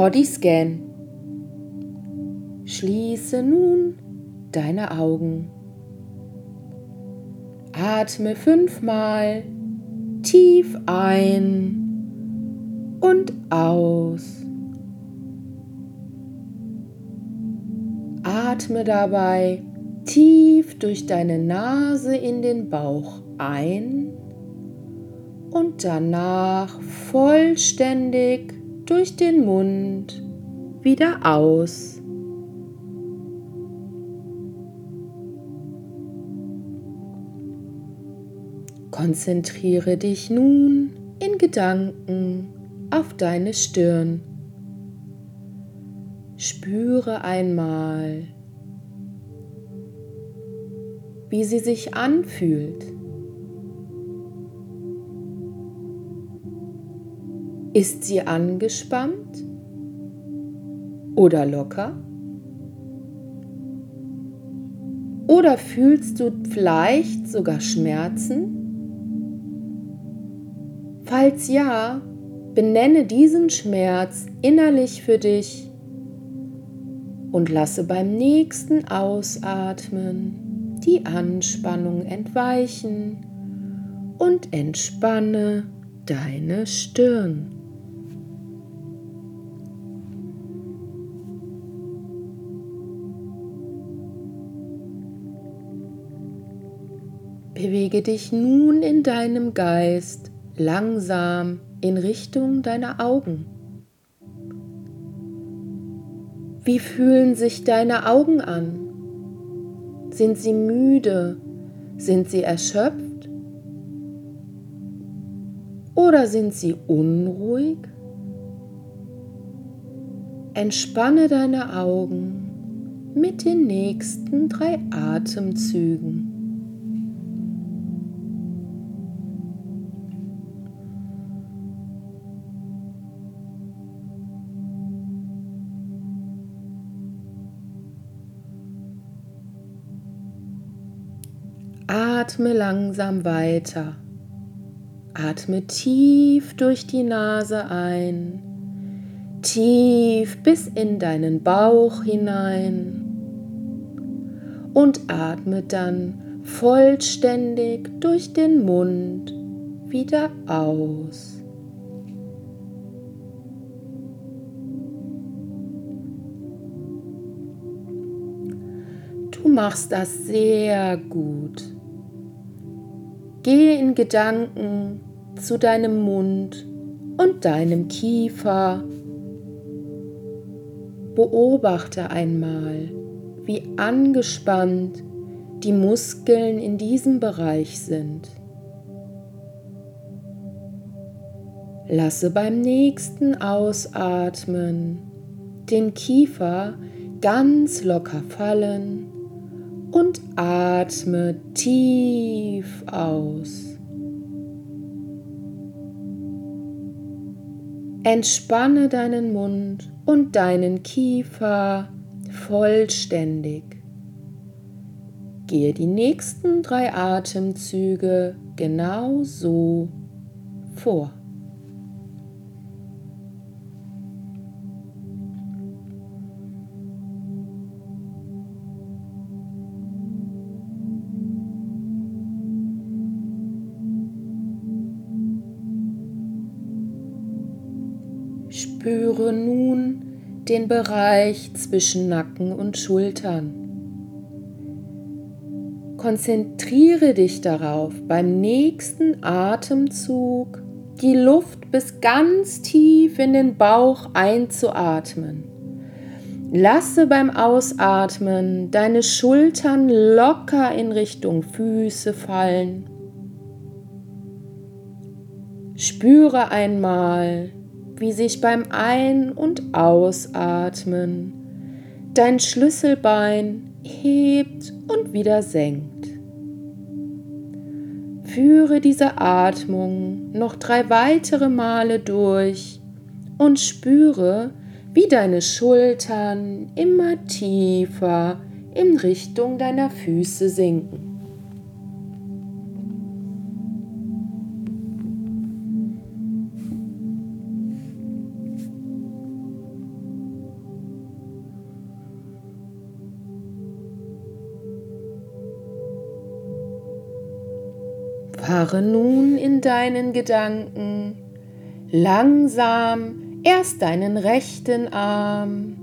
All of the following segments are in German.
Bodyscan. Schließe nun deine Augen. Atme fünfmal tief ein und aus. Atme dabei tief durch deine Nase in den Bauch ein und danach vollständig durch den Mund wieder aus. Konzentriere dich nun in Gedanken auf deine Stirn. Spüre einmal, wie sie sich anfühlt. Ist sie angespannt oder locker? Oder fühlst du vielleicht sogar Schmerzen? Falls ja, benenne diesen Schmerz innerlich für dich und lasse beim nächsten Ausatmen die Anspannung entweichen und entspanne deine Stirn. Bewege dich nun in deinem Geist langsam in Richtung deiner Augen. Wie fühlen sich deine Augen an? Sind sie müde? Sind sie erschöpft? Oder sind sie unruhig? Entspanne deine Augen mit den nächsten drei Atemzügen. Atme langsam weiter. Atme tief durch die Nase ein, tief bis in deinen Bauch hinein und atme dann vollständig durch den Mund wieder aus. Du machst das sehr gut. Gehe in Gedanken zu deinem Mund und deinem Kiefer. Beobachte einmal, wie angespannt die Muskeln in diesem Bereich sind. Lasse beim nächsten Ausatmen den Kiefer ganz locker fallen und atme tief aus. Entspanne deinen Mund und deinen Kiefer vollständig. Gehe die nächsten drei Atemzüge genau so vor. Spüre nun den Bereich zwischen Nacken und Schultern. Konzentriere dich darauf, beim nächsten Atemzug die Luft bis ganz tief in den Bauch einzuatmen. Lasse beim Ausatmen deine Schultern locker in Richtung Füße fallen. Spüre einmal, wie sich beim Ein- und Ausatmen dein Schlüsselbein hebt und wieder senkt. Führe diese Atmung noch drei weitere Male durch und spüre, wie deine Schultern immer tiefer in Richtung deiner Füße sinken. Fahre nun in deinen Gedanken langsam erst deinen rechten Arm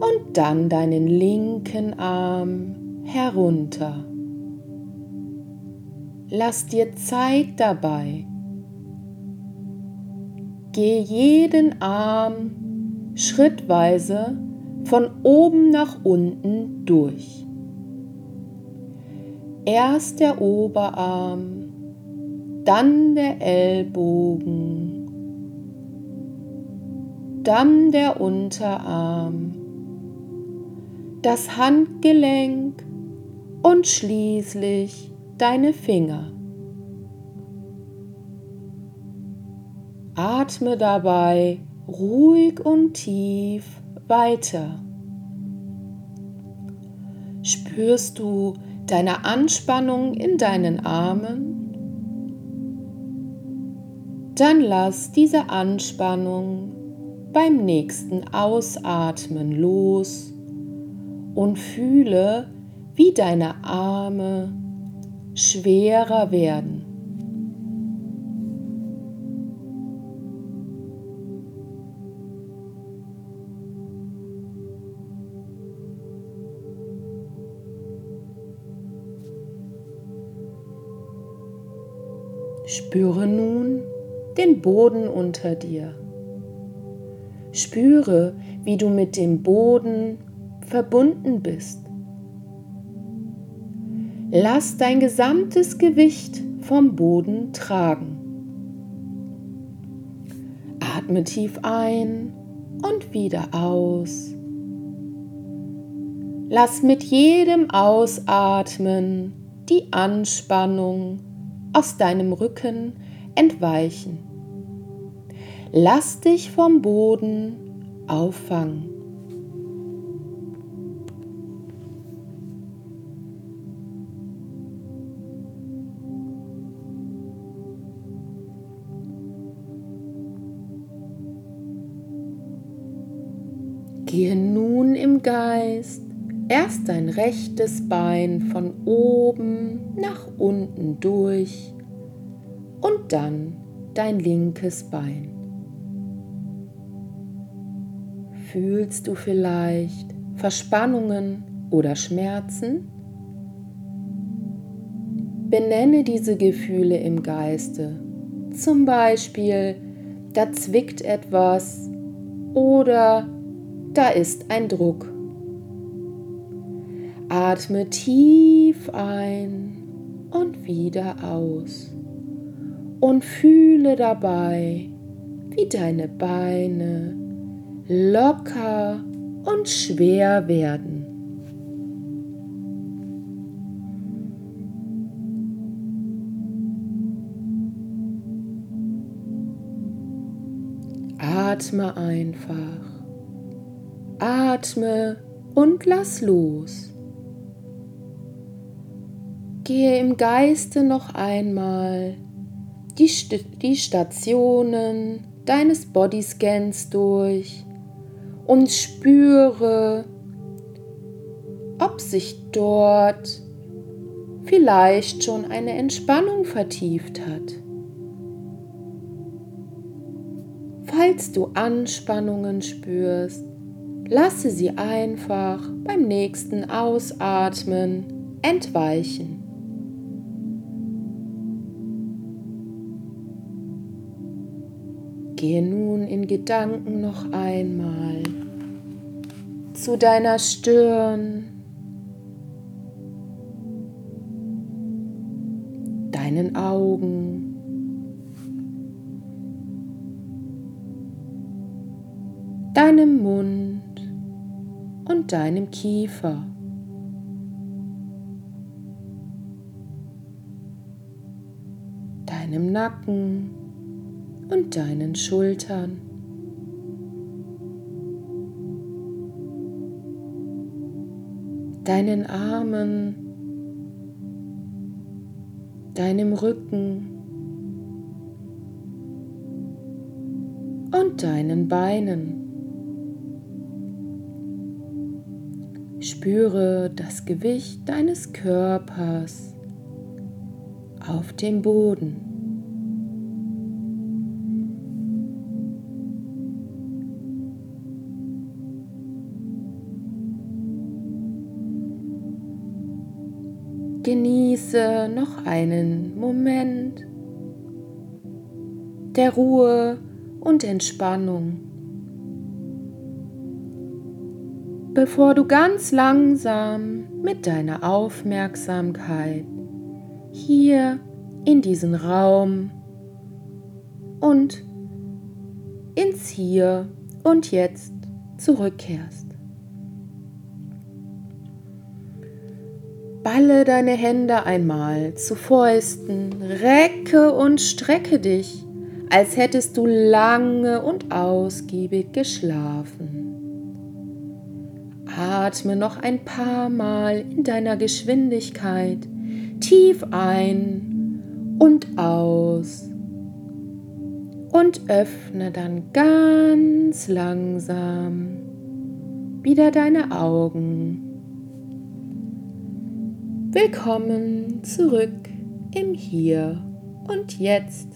und dann deinen linken Arm herunter. Lass dir Zeit dabei. Geh jeden Arm schrittweise von oben nach unten durch. Erst der Oberarm, dann der Ellbogen, dann der Unterarm, das Handgelenk und schließlich deine Finger. Atme dabei ruhig und tief weiter. Spürst du deine Anspannung in deinen Armen? Dann lass diese Anspannung beim nächsten Ausatmen los und fühle, wie deine Arme schwerer werden. Spüre nun den Boden unter dir. Spüre, wie du mit dem Boden verbunden bist. Lass dein gesamtes Gewicht vom Boden tragen. Atme tief ein und wieder aus. Lass mit jedem Ausatmen die Anspannung aus deinem Rücken entweichen. Lass dich vom Boden auffangen. Gehe nun im Geist erst dein rechtes Bein von oben nach unten durch und dann dein linkes Bein. Fühlst du vielleicht Verspannungen oder Schmerzen? Benenne diese Gefühle im Geiste. Zum Beispiel, da zwickt etwas oder da ist ein Druck. Atme tief ein und wieder aus und fühle dabei, wie deine Beine locker und schwer werden. Atme einfach. Atme und lass los. Gehe im Geiste noch einmal die, St die Stationen deines Bodyscans durch und spüre, ob sich dort vielleicht schon eine Entspannung vertieft hat. Falls du Anspannungen spürst, Lasse sie einfach beim nächsten Ausatmen entweichen. Gehe nun in Gedanken noch einmal zu deiner Stirn, deinen Augen, deinem Mund und deinem Kiefer. deinem Nacken und deinen Schultern. deinen Armen, deinem Rücken und deinen Beinen. Spüre das Gewicht deines Körpers auf dem Boden. Genieße noch einen Moment der Ruhe und Entspannung, bevor du ganz langsam mit deiner Aufmerksamkeit hier in diesen Raum und ins Hier und Jetzt zurückkehrst. Balle deine Hände einmal zu Fäusten, recke und strecke dich, als hättest du lange und ausgiebig geschlafen. Atme noch ein paar Mal in deiner Geschwindigkeit tief ein und aus und öffne dann ganz langsam wieder deine Augen. Willkommen zurück im Hier und Jetzt.